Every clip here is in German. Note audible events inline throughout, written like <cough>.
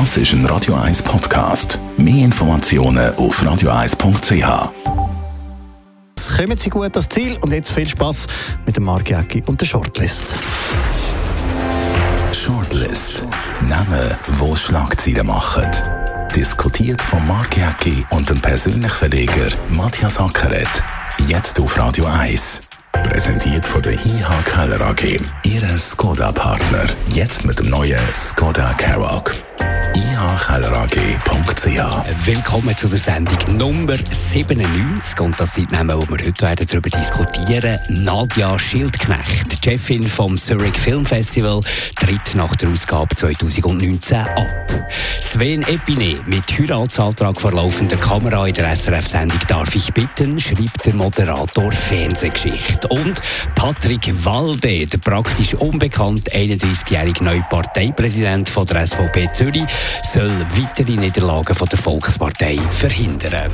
Das ist ein Radio 1 Podcast. Mehr Informationen auf radio1.ch. Kommen Sie gut ans Ziel und jetzt viel Spaß mit dem Mark Jäcki und der Shortlist. Shortlist. Namen, wo Schlagzeilen machen. Diskutiert von Mark Jäcki und dem persönlichen Verleger Matthias Ackeret. Jetzt auf Radio 1. Präsentiert von der IH Keller AG. Ihre Skoda-Partner. Jetzt mit dem neuen Skoda Karoq ihkellerag.ch. Willkommen zu der Sendung Nummer 97 und das sind Namen, wo wir heute darüber diskutieren. Nadja Schildknecht, Chefin vom Zurich Film Festival, tritt nach der Ausgabe 2019 ab. Sven Epine mit Heiratsantrag vor laufender Kamera in der SRF-Sendung «Darf ich bitten?» schreibt der Moderator Fernsehgeschichte. Und Patrick Walde, der praktisch unbekannt 31-jährige neue Parteipräsident von der SVP Zürich, soll weitere Niederlagen von der Volkspartei verhindern.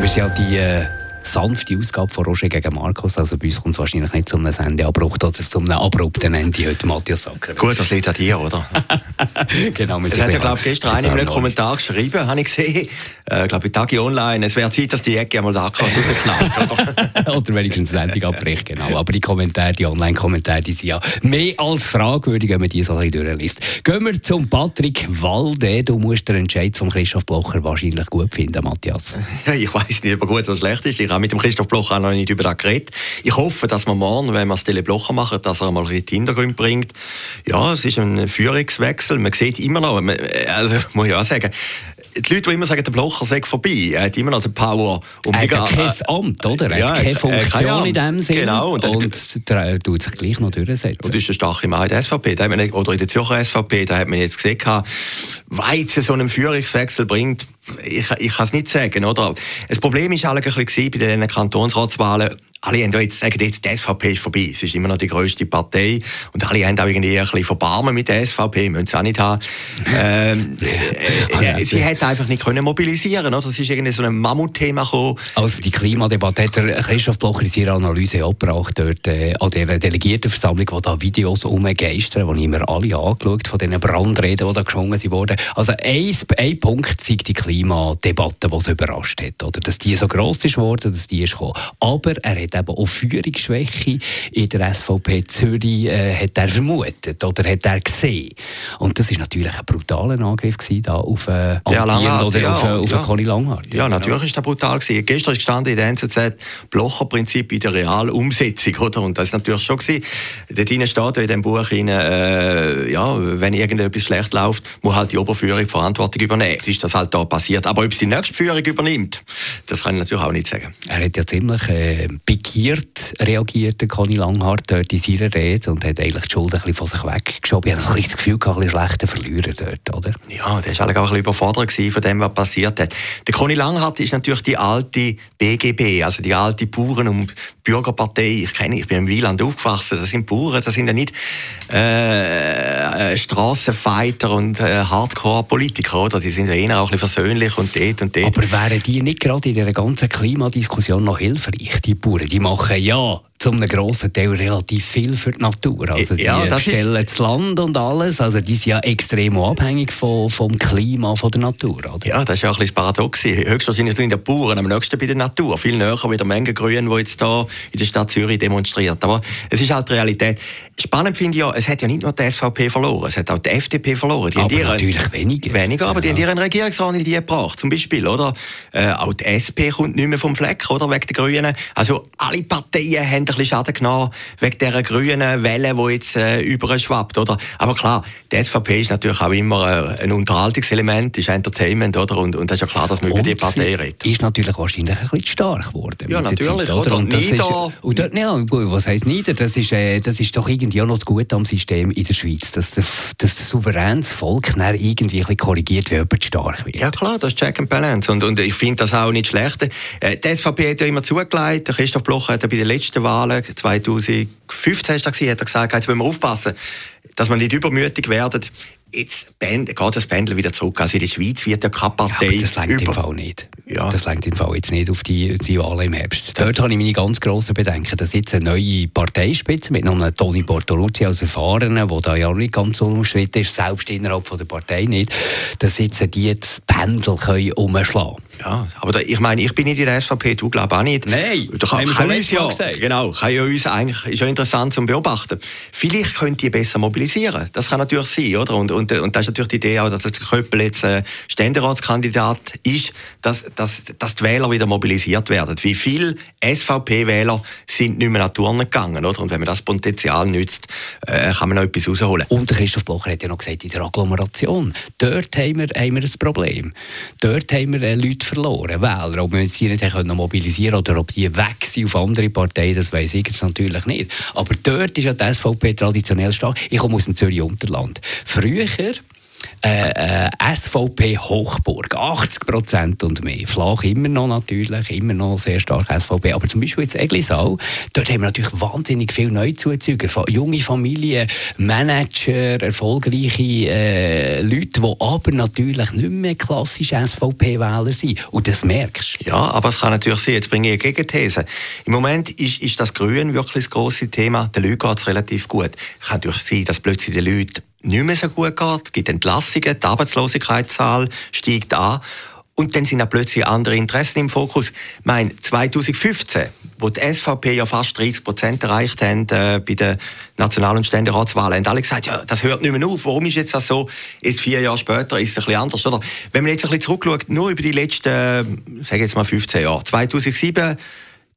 Wir sind ja die äh, sanfte Ausgabe von Roger gegen Markus. Also bei uns kommt es wahrscheinlich nicht zum Sendeabbruch oder zum abrupten Ende heute, Matthias Sacker. Gut, das liegt an dir, oder? <laughs> genau. Es hat ja, glaube ich, gestern einer in einem Kommentar geschrieben, habe ich gesehen, äh, glaube ich, Tagi Online, es wäre Zeit, dass die Ecke einmal da rausknallt, oder? <laughs> oder wenigstens Sendung abbricht, genau. Aber die Kommentare, die Online-Kommentare, die sind ja mehr als fragwürdig, wenn man die so ein bisschen durchliest. Gehen wir zum Patrick Walde. Du musst den Entscheid von Christoph Blocher wahrscheinlich gut finden, Matthias. <laughs> Ja, ich weiß nicht, ob er gut oder schlecht ist. Ich habe mit dem Christoph Blocher auch noch nicht über das geredet. Ich hoffe, dass wir morgen, wenn wir das Tele Blocher machen, dass er mal in den Hintergrund bringt. Ja, es ist ein Führungswechsel. Man sieht immer noch, also <laughs> muss ich auch sagen, die Leute, die immer sagen, der Blocher sei vorbei, er hat immer noch den Power. Um er hat kein Amt, oder? Er ja, hat keine Funktion keine in dem Sinne. Genau. Und, und tut sich gleich noch durchsetzen. Und das ist eine starke Macht der SVP. Da man, oder in der Zürcher SVP, da hat man jetzt gesehen, weit so einen Führungswechsel bringt, ich, ich kann es nicht sagen, oder? Das Problem war ein bisschen bei den Kantonsratswahlen, alle haben jetzt, sagen jetzt, die SVP ist vorbei. Es ist immer noch die grösste Partei. Und alle haben auch irgendwie ein bisschen Verbarmen mit der SVP. Müssen sie auch nicht haben. ähm, <laughs> äh, äh, sie hätte einfach nicht können mobilisieren oder? Das ist irgendwie so ein Mammutthema gekommen. Also die Klimadebatte hat der Christoph Blocher in seiner Analyse abgebracht, dort äh, an der Delegiertenversammlung, wo da Videos umgeistern, die ich mir alle angeschaut von diesen Brandreden, die da geschwungen wurden. Also ein, ein Punkt zeigt die Klimadebatte, die es überrascht hat. Oder? Dass die so gross ist geworden, dass die ist gekommen. Aber er hat eben auch Führungsschwäche in der SVP Zürich äh, hat er vermutet oder hat er gesehen. Und das ist natürlich ein brutaler Angriff gewesen, da auf äh, ja, Antien oder ja, auf, äh, auf ja. Conny Langhart. Ja, ja natürlich ist das brutal gewesen. Gestern ist gestanden in der NZZ Blocher-Prinzip in der realen Umsetzung, oder? Und das ist natürlich schon gewesen. Dort steht in dem Buch rein, äh, ja, wenn irgendetwas schlecht läuft, muss halt die Oberführung die Verantwortung übernehmen. Jetzt ist das halt da passiert. Aber ob es die nächste Führung übernimmt, das kann ich natürlich auch nicht sagen. Er hat ja ziemlich äh, pikiert reagiert, der Conny Langhart, dort in seiner Rede und hat eigentlich die Schuld ein bisschen von sich weggeschoben. Ich habe ein bisschen das Gefühl, ein bisschen schlechter Verlierer dort, oder? Ja, der war auch ein bisschen überfordert von dem, was passiert hat. Der Conny Langhart ist natürlich die alte BGB, also die alte Bauern- und Bürgerpartei. Ich kenne, ich bin im Wieland aufgewachsen. Das sind Bauern, das sind ja nicht äh, äh, Strassenfighter und äh, Hardcore-Politiker, oder? Die sind ja eher auch ein bisschen versöhnlich und dort und dort. Aber wären die nicht gerade in dieser ganzen Klimadiskussion noch hilfreich, die Bauern? Die machen ja zu einem grossen Teil relativ viel für die Natur. Also die ja, das stellen ist... das Land und alles. Also die sind ja extrem abhängig von, vom Klima, von der Natur. Oder? Ja, das ist ja ein bisschen Paradox. Höchstwahrscheinlich sind die Bauern am nächsten bei der Natur. Viel näher wie der Menge Grün, die jetzt hier in der Stadt Zürich demonstriert. Aber es ist halt die Realität. Spannend finde ich ja, es hat ja nicht nur die SVP verloren, es hat auch die FDP verloren. Die aber natürlich weniger. Weniger, aber ja. die haben ihren Regierungsrat in die gebracht, zum Beispiel, oder? Äh, auch die SP kommt nicht mehr vom Fleck, oder? Wegen der Grünen. Also alle Parteien haben ein bisschen Schaden genommen wegen dieser grünen Welle, die jetzt äh, überschwappt, oder? Aber klar, die SVP ist natürlich auch immer äh, ein Unterhaltungselement, ist Entertainment, oder? Und, und das ist ja klar, dass man und über die Partei redet. ist natürlich wahrscheinlich ein bisschen stark geworden. Ja, natürlich, Zeit, oder? Und das nieder. Ist, und ja, gut, was heisst nieder? Das ist, äh, das ist doch irgendwie auch noch das Gute am System in der Schweiz, dass, der, dass das souveränes Volk dann irgendwie ein bisschen korrigiert, wenn jemand stark wird. Ja klar, das ist Check and Balance und, und ich finde das auch nicht schlecht. Äh, die SVP hat ja immer zugelegt, Christoph Blocher hat ja bei den letzten Wahlen 2015 hast du gesagt, hat er gesagt, jetzt müssen wir aufpassen, dass wir nicht übermütig werden. Jetzt geht das Pendel wieder zurück. Also in der Schweiz wird ja keine Partei... Ja, das längt im Fall nicht. Ja. Das längt im Fall jetzt nicht auf die, die Wahlen im Herbst. Dort habe ich meine ganz grossen Bedenken, dass jetzt eine neue Parteispitze mit einem Toni Bortoluzzi als Erfahrenen, der da ja nicht ganz unumstritten ist, selbst innerhalb von der Partei nicht, dass jetzt die das Pendel können umschlagen können. Ja, aber da, ich meine, ich bin nicht in der SVP, du glaubst auch nicht. Nein, da kann, kann uns ja, genau, kann ja uns eigentlich, ist ja interessant zu beobachten. Vielleicht könnt ihr besser mobilisieren. Das kann natürlich sein, oder? Und, und, und das ist natürlich die Idee auch, dass der Köppel jetzt äh, Ständeratskandidat ist, dass, dass, dass die Wähler wieder mobilisiert werden. Wie viele SVP-Wähler sind nicht mehr nach Turnen gegangen, oder? Und wenn man das Potenzial nützt, äh, kann man noch etwas rausholen. Und Christoph Blocher hat ja noch gesagt, in der Agglomeration, dort haben wir, haben wir ein Problem. Dort haben wir äh, Leute verloren, Wähler. Ob wir sie nicht können mobilisieren oder ob die weg sind auf andere Parteien, das weiß ich jetzt natürlich nicht. Aber dort ist ja die SVP traditionell stark. Ich komme aus dem Zürich-Unterland. Früher äh, äh, SVP Hochburg, 80 Prozent und mehr. Flach immer noch natürlich, immer noch sehr stark SVP. Aber zum Beispiel jetzt Eglisau, dort haben wir natürlich wahnsinnig viele Neuzuzüger, junge Familien, Manager, erfolgreiche äh, Leute, die aber natürlich nicht mehr klassisch SVP-Wähler sind. Und das merkst du. Ja, aber es kann natürlich sein, jetzt bringe ich eine Gegenthese. Im Moment ist, ist das Grün wirklich das grosse Thema. Den Leuten geht es relativ gut. Es kann natürlich sein, dass plötzlich die Leute nicht mehr so gut geht. Gibt Entlassungen, die Arbeitslosigkeitszahl steigt an. Und dann sind auch plötzlich andere Interessen im Fokus. Ich meine, 2015, wo die SVP ja fast 30 Prozent erreicht haben äh, bei den National- und Ständeratswahlen, haben alle gesagt, ja, das hört nicht mehr auf. Warum ist jetzt das so? Jetzt vier Jahre später ist es ein bisschen anders, oder? Wenn man jetzt ein bisschen zurückschaut, nur über die letzten, äh, sage jetzt mal 15 Jahre. 2007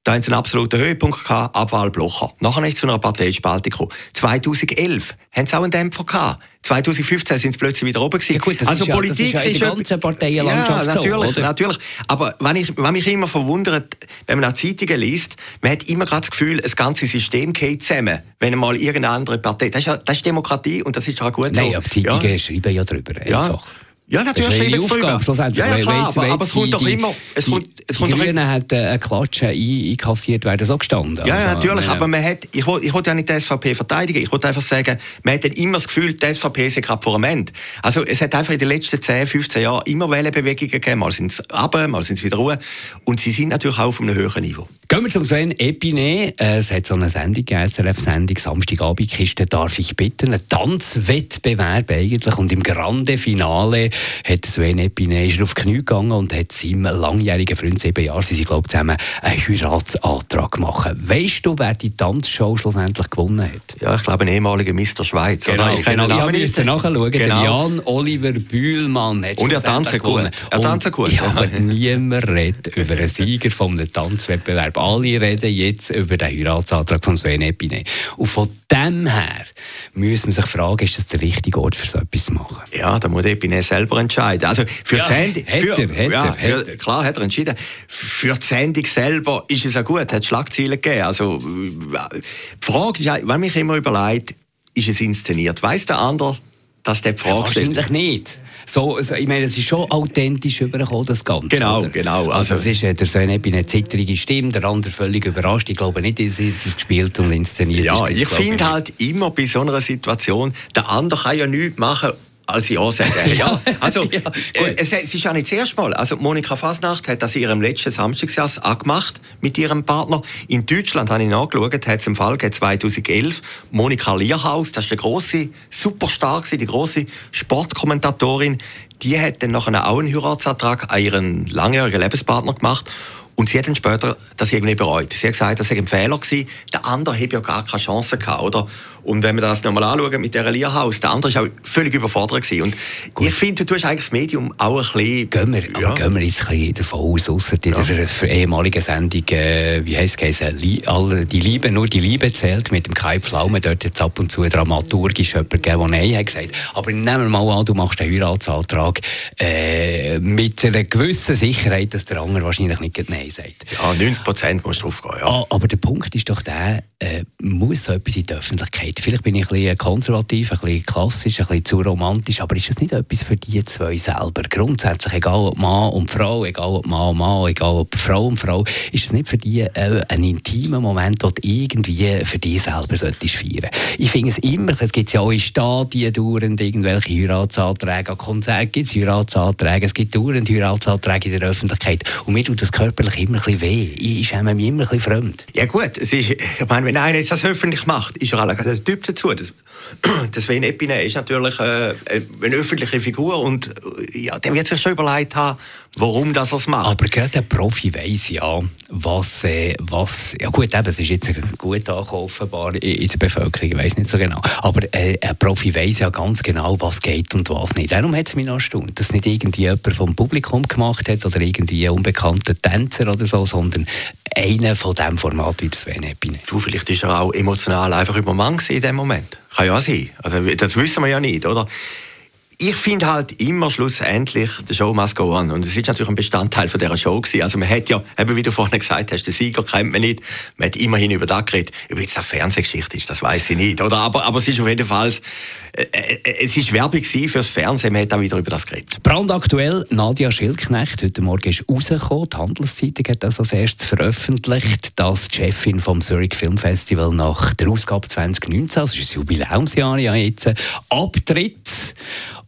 da haben sie einen absoluten Höhepunkt gehabt, Abwahl Blocher. Nachher ist es zu einer Parteispaltung gekommen. 2011 haben sie auch einen Dämpfer gehabt. 2015 sind sie plötzlich wieder oben gewesen. Ja gut, das also ist Politik ja, das ist ja in der ganzen Parteienlandschaft ja, natürlich, so, natürlich. Aber wenn, ich, wenn mich immer verwundert, wenn man auch Zeitungen liest, man hat immer gerade das Gefühl, das ganze System geht zusammen, wenn mal irgendeine andere Partei... Das ist, das ist Demokratie und das ist auch gut Nein, so. Nein, aber Zeitungen ja. schreiben ja darüber, einfach. Ja. Natürlich schreiben sie Aufgabe, schlussendlich. Ja, ja, klar, aber, aber es kommt doch immer... Es kommt, es die kommt Grünen hat eine Klatsche einkassiert, wäre so gestanden. Ja, also, natürlich, ja. aber man hat... Ich wollte ich ja nicht die SVP verteidigen, ich wollte einfach sagen, man hat immer das Gefühl, die SVP ist gerade vor einem Ende. Also es hat einfach in den letzten 10, 15 Jahren immer Wellenbewegungen gegeben, mal sind es runter, mal sind es wieder ruhe. Und sie sind natürlich auch auf einem höheren Niveau. Gehen wir zum Sven Epine. Äh, es hat so eine Sendung, eine SRF-Sendung, Samstagabendkiste, darf ich bitten. Ein Tanzwettbewerb eigentlich. Und im Grande Finale hat Sven Epine ist auf die Knie gegangen und hat seinem langjährigen Freund, sieben Jahre, sie sind, glaube ich, zusammen einen Heiratsantrag gemacht. Weißt du, wer die Tanzshow schlussendlich gewonnen hat? Ja, ich glaube, ein ehemaliger Mr. Schweiz. Genau, oder? Ich genau. Ich habe müssen nachschauen. Genau. Jan Oliver Bühlmann hat Und er tanzt gut. Er tanzt gut. Ja, aber <laughs> niemand redet über einen Sieger von einem Tanzwettbewerb alle reden jetzt über den Heiratsantrag von Sven Epine. Und von dem her muss man sich fragen, ist das der richtige Ort für so etwas zu machen? Ja, da muss Epine selber entscheiden. Also für ja, die Sendung, für, er, hat ja, er, für, klar hat er entschieden. Für die Sendung selber ist es ja gut, hat Schlagzeilen gegeben. Also die Frage ist, wenn mich immer überlegt, ist es inszeniert? Weiß der andere, dass der die Frage ja, Wahrscheinlich steht? nicht so, also, ich meine, es ist schon authentisch übergekommen, das Ganze. Genau, oder? genau. Also, also es ist, äh, der Söhne hat eine zittrige Stimme, der andere völlig überrascht. Ich glaube nicht, dass es gespielt und inszeniert ja, ist. ich finde halt immer bei so einer Situation, der andere kann ja nichts machen, als Ja sagen. <laughs> ja, also, <laughs> ja, äh, es, es, ist ja nicht das erste Mal. Also, Monika Fasnacht hat das in ihrem letzten Samstagsjahr angemacht mit ihrem Partner. In Deutschland, habe ich nachgeschaut, hat es im Fall 2011 Monika Lierhaus, das ist der große Superstar, die große Sportkommentatorin, die hat dann nachher auch einen Heiratsantrag an ihren langjährigen Lebenspartner gemacht. Und sie hat dann später das irgendwie bereut. Sie hat gesagt, das sei ein Fehler gewesen. Der andere hätte ja gar keine Chance gehabt, oder? Und wenn wir das nochmal anschauen mit dieser Lierhaus, der andere war auch völlig überfordert. Gewesen. Und Gut. ich finde, du hast eigentlich das Medium auch ein bisschen... Gehen wir, ja. aber gehen wir jetzt ein bisschen davon aus, ausser in ja. der ehemaligen Sendung, äh, wie heisst es, die Liebe, nur die Liebe zählt, mit dem Kai Pflaume, dort jetzt ab und zu dramaturgisch jemand gegeben, der Nein hat gesagt. Aber nehmen wir mal an, du machst einen Heiratsantrag äh, mit einer gewissen Sicherheit, dass der andere wahrscheinlich nicht Nein Nein sagt. Ja, 90 Prozent muss drauf gehen, ja. Ah, aber der Punkt ist doch der, äh, muss so etwas in der Öffentlichkeit? Vielleicht bin ich ein bisschen konservativ, ein bisschen klassisch, ein bisschen zu romantisch, aber ist das nicht etwas für die zwei selber? Grundsätzlich, egal ob Mann und Frau, egal ob Mann und Mann, egal ob Frau und Frau, ist das nicht für die äh, ein intimer Moment, den du irgendwie für dich selber solltest feiern? Ich finde es immer, es gibt ja auch in Stadien dauernd irgendwelche Heiratsanträge, an Konzerten gibt es Heiratsanträge, es gibt dauernd Heiratsanträge in der Öffentlichkeit und mir tut das körperlich immer ein bisschen weh. Ich schäme mich immer ein bisschen fremd. Ja gut, es ist, ich meine, wenn einer das öffentlich macht, ist er alle der Typ dazu. Das, <clears throat> das Sven Epine ist natürlich äh, eine öffentliche Figur und äh, ja, der wird sich schon überlegt haben, warum das er es macht. Aber gerade der Profi weiss ja, was, äh, was ja gut, eben, es ist jetzt gut angekommen, offenbar in der Bevölkerung, ich weiß nicht so genau, aber äh, ein Profi weiss ja ganz genau, was geht und was nicht. Darum hat es mich noch erstaunt, dass nicht irgendwie jemand vom Publikum gemacht hat oder irgendwie ein unbekannter Tänzer oder so, sondern einer von diesem Format wie das Sven Epine. Du, vielleicht ist er auch emotional einfach übermannt in dem Moment. Kann ja sein. Also, das wissen wir ja nicht, oder? ich finde halt immer schlussendlich, der Show must go on. Und es ist natürlich ein Bestandteil von dieser Show gewesen. Also man hat ja, eben wie du vorhin gesagt hast, den Sieger kennt man nicht. Man hat immerhin über das geredet. Ob jetzt eine Fernsehgeschichte ist, das weiß ich nicht. Oder? Aber, aber es ist auf jeden Fall, es ist Werbung fürs Fernsehen. Man hat auch wieder über das geredet. Brandaktuell, Nadia Schildknecht, heute Morgen ist rausgekommen. Die Handelszeitung hat das als erstes veröffentlicht, dass die Chefin vom Zurich Film Festival nach der Ausgabe 2019, also ist das Jubiläumsjahr ja jetzt, abtritt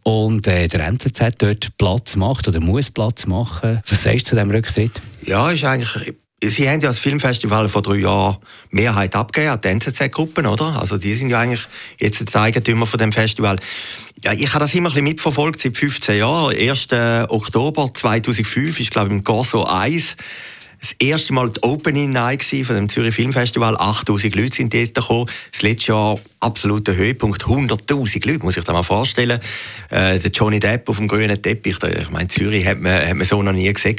und äh, der NZZ dort Platz macht oder muss Platz machen. Was sagst du zu diesem Rücktritt? Ja, ist eigentlich Sie haben ja das Filmfestival vor drei Jahren Mehrheit abgegeben an die NZZ-Gruppen, oder? Also die sind ja eigentlich jetzt die Eigentümer von dem Festival. Ja, ich habe das immer ein bisschen mitverfolgt seit 15 Jahren. 1. Oktober 2005 ist, glaube ich, im Corso 1 das erste Mal die Opening Night von dem Zürich Filmfestival. 8000 Leute sind dort gekommen. Das letzte Jahr absoluter Höhepunkt. 100.000 Leute, muss ich dir mal vorstellen. Äh, der Johnny Depp auf dem grünen Teppich, der, ich meine, Zürich hat man, hat man so noch nie gesehen.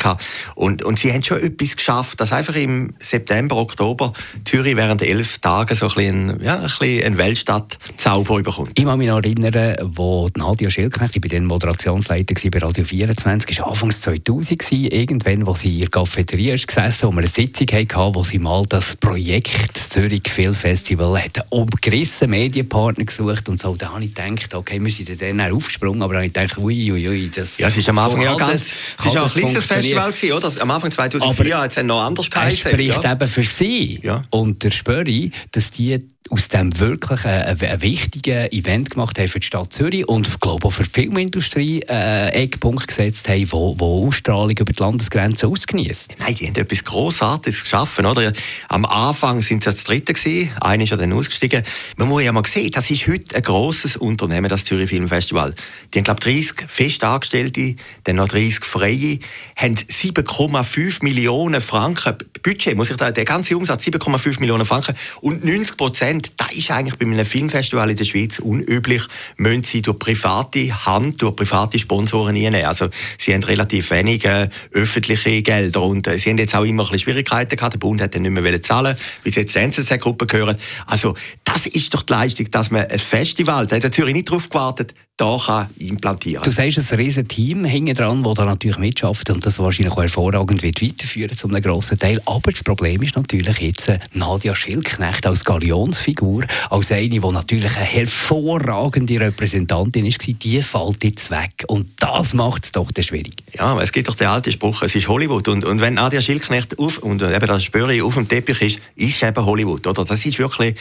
Und, und sie haben schon etwas geschafft, dass einfach im September, Oktober Zürich während elf Tagen so ein bisschen, ja, ein Weltstadt-Zauber bekommt. Ich kann mich noch erinnern, wo Nadia Schildknecht, ich war dann Moderationsleiter bei Radio 24, war Anfangs 2000, irgendwann, wo sie in ihrer Cafeteria ist gesessen, wo wir eine Sitzung hatten, wo sie mal das Projekt Zürich Film Festival hat umgerissen Medienpartner gesucht und so. Da habe ich gedacht, okay, wir sind dann aufgesprungen, aber dann habe ich gedacht, ui, ui, ui, das... Ja, es ist am Anfang ja ganz... Es ist ja ein kleines Festival gewesen, oder? Am Anfang 2004 hat es noch anders geheißen. Es spricht ja. eben für sie ja. und der Spöri, dass die aus dem wirklich ein, ein wichtiges Event gemacht haben für die Stadt Zürich und ich glaube auch für die Filmindustrie einen äh, Eckpunkt gesetzt haben, wo, wo Ausstrahlung über die Landesgrenzen ausgenießt. Nein, die haben etwas Grossartiges geschaffen. Oder? Am Anfang sind sie das Dritte gewesen, einer ist ja dann ausgestiegen. Man muss ja mal sehen, das ist heute ein grosses Unternehmen, das Zürich Filmfestival. Die haben, glaube ich, 30 Festangestellte, dann noch 30 Freie, haben 7,5 Millionen Franken Budget, muss ich da, der ganze Umsatz 7,5 Millionen Franken und 90 Prozent, das ist eigentlich bei einem Filmfestival in der Schweiz unüblich, müssen sie durch private Hand, durch private Sponsoren einnehmen. Also sie haben relativ wenige öffentliche Gelder und äh, sie haben jetzt auch immer ein bisschen Schwierigkeiten gehabt. Der Bund hat dann nicht mehr zahlen, bis jetzt die NZZ-Gruppe gehören. Also das ist doch die Leistung, dass man ein Festival, da hat Zürich nicht drauf gewartet, da kann implantieren. Du sagst, ein riesen Team hinten dran, das da natürlich mitschafft und das wahrscheinlich auch hervorragend wird weiterführen zu einem grossen Teil. Aber das Problem ist natürlich jetzt äh, Nadia Schildknecht als Galionsfigur, als eine, die natürlich eine hervorragende Repräsentantin ist, die fällt jetzt weg. Und das macht es doch schwierig. Ja, es gibt doch den alten Spruch, es ist Hollywood. Und, und wenn Nadia Schildknecht auf, und eben das Spöri auf dem Teppich ist, ist es eben Hollywood. Oder? Das ist wirklich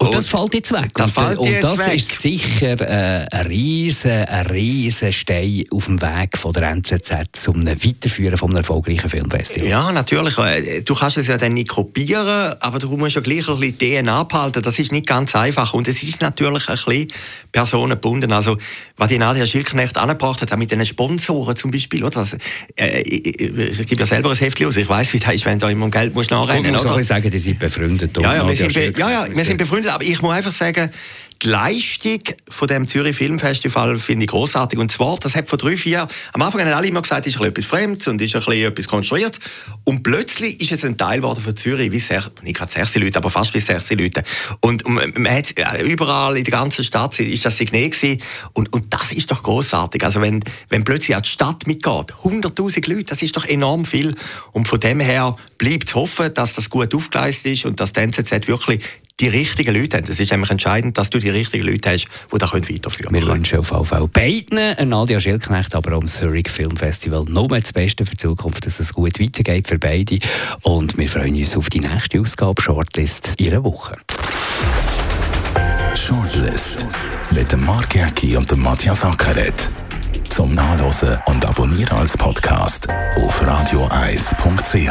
und das fällt jetzt weg. Das und, und das weg. ist sicher äh, ein riesen, riesen Stein auf dem Weg von der NZZ zum Weiterführen von einem erfolgreichen Filmfestival. Ja, natürlich. Äh, du kannst es ja dann nicht kopieren, aber du musst ja gleich ein bisschen DNA behalten. Das ist nicht ganz einfach. Und es ist natürlich ein bisschen personengebunden. Also, was die Nadia Schilknecht angebracht hat, auch mit den Sponsoren zum Beispiel. Oder? Das, äh, ich, ich, gebe ja selber ein Heftchen aus. Ich weiß, wie das ist, wenn du immer um Geld musst nachrennen musst. Ich muss sagen, die sind befreundet. Ja, ja, wir sind, ja, ja, wir sind befreundet aber ich muss einfach sagen, die Leistung von dem Zürich Filmfestival finde ich großartig. Und zwar, das hat vor drei, vier, am Anfang haben alle immer gesagt, es ist etwas Fremdes und ist etwas konstruiert. Und plötzlich ist es ein Teil geworden von Zürich, wie sehr, nicht gerade 16 Leute, aber fast wie 16 Leute. Und man hat überall in der ganzen Stadt ist das Signet gewesen. Und, und das ist doch großartig. Also wenn, wenn plötzlich auch die Stadt mitgeht, 100.000 Leute, das ist doch enorm viel. Und von dem her bleibt zu hoffen, dass das gut aufgeleistet ist und dass die NZZ wirklich die richtigen Leute haben. Es ist nämlich entscheidend, dass du die richtigen Leute hast, die da weiterführen können. Wir wünschen auf jeden Fall beiden, Nadia Schildknecht, aber auch dem Zurich Film Festival, nur das Beste für die Zukunft, dass es gut weitergeht für beide. Und wir freuen uns auf die nächste Ausgabe Shortlist in einer Woche. Shortlist mit dem Mark Jäcki und dem Matthias Ackeret. Zum Nachlesen und Abonnieren als Podcast auf radioeis.ch.